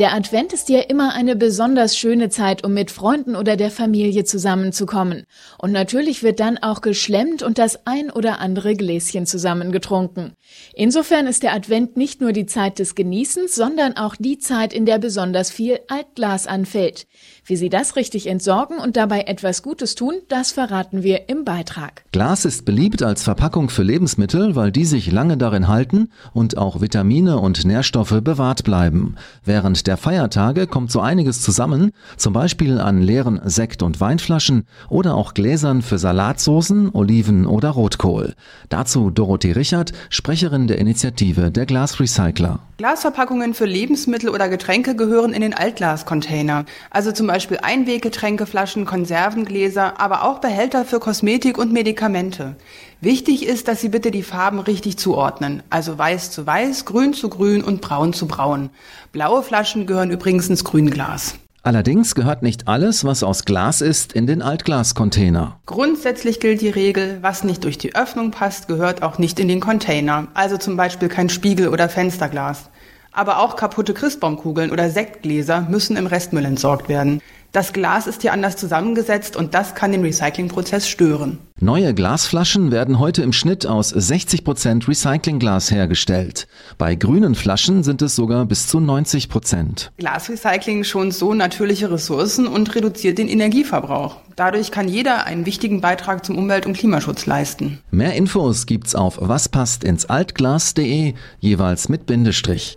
Der Advent ist ja immer eine besonders schöne Zeit, um mit Freunden oder der Familie zusammenzukommen. Und natürlich wird dann auch geschlemmt und das ein oder andere Gläschen zusammengetrunken. Insofern ist der Advent nicht nur die Zeit des Genießens, sondern auch die Zeit, in der besonders viel Altglas anfällt. Wie Sie das richtig entsorgen und dabei etwas Gutes tun, das verraten wir im Beitrag. Glas ist beliebt als Verpackung für Lebensmittel, weil die sich lange darin halten und auch Vitamine und Nährstoffe bewahrt bleiben. Während der Feiertage kommt so einiges zusammen, zum Beispiel an leeren Sekt- und Weinflaschen oder auch Gläsern für Salatsoßen, Oliven oder Rotkohl. Dazu Dorothee Richard, Sprecherin der Initiative der Glasrecycler. Glasverpackungen für Lebensmittel oder Getränke gehören in den Altglascontainer. Also zum Beispiel Einweggetränkeflaschen, Konservengläser, aber auch Behälter für Kosmetik und Medikamente. Wichtig ist, dass Sie bitte die Farben richtig zuordnen. Also weiß zu weiß, grün zu grün und braun zu braun. Blaue Flaschen gehören übrigens ins Grünglas. Allerdings gehört nicht alles, was aus Glas ist, in den Altglascontainer. Grundsätzlich gilt die Regel, was nicht durch die Öffnung passt, gehört auch nicht in den Container. Also zum Beispiel kein Spiegel oder Fensterglas. Aber auch kaputte Christbaumkugeln oder Sektgläser müssen im Restmüll entsorgt werden. Das Glas ist hier anders zusammengesetzt und das kann den Recyclingprozess stören. Neue Glasflaschen werden heute im Schnitt aus 60 Prozent Recyclingglas hergestellt. Bei grünen Flaschen sind es sogar bis zu 90%. Prozent. Glasrecycling schont so natürliche Ressourcen und reduziert den Energieverbrauch. Dadurch kann jeder einen wichtigen Beitrag zum Umwelt- und Klimaschutz leisten. Mehr Infos gibt's auf waspasstinsAltglas.de, jeweils mit Bindestrich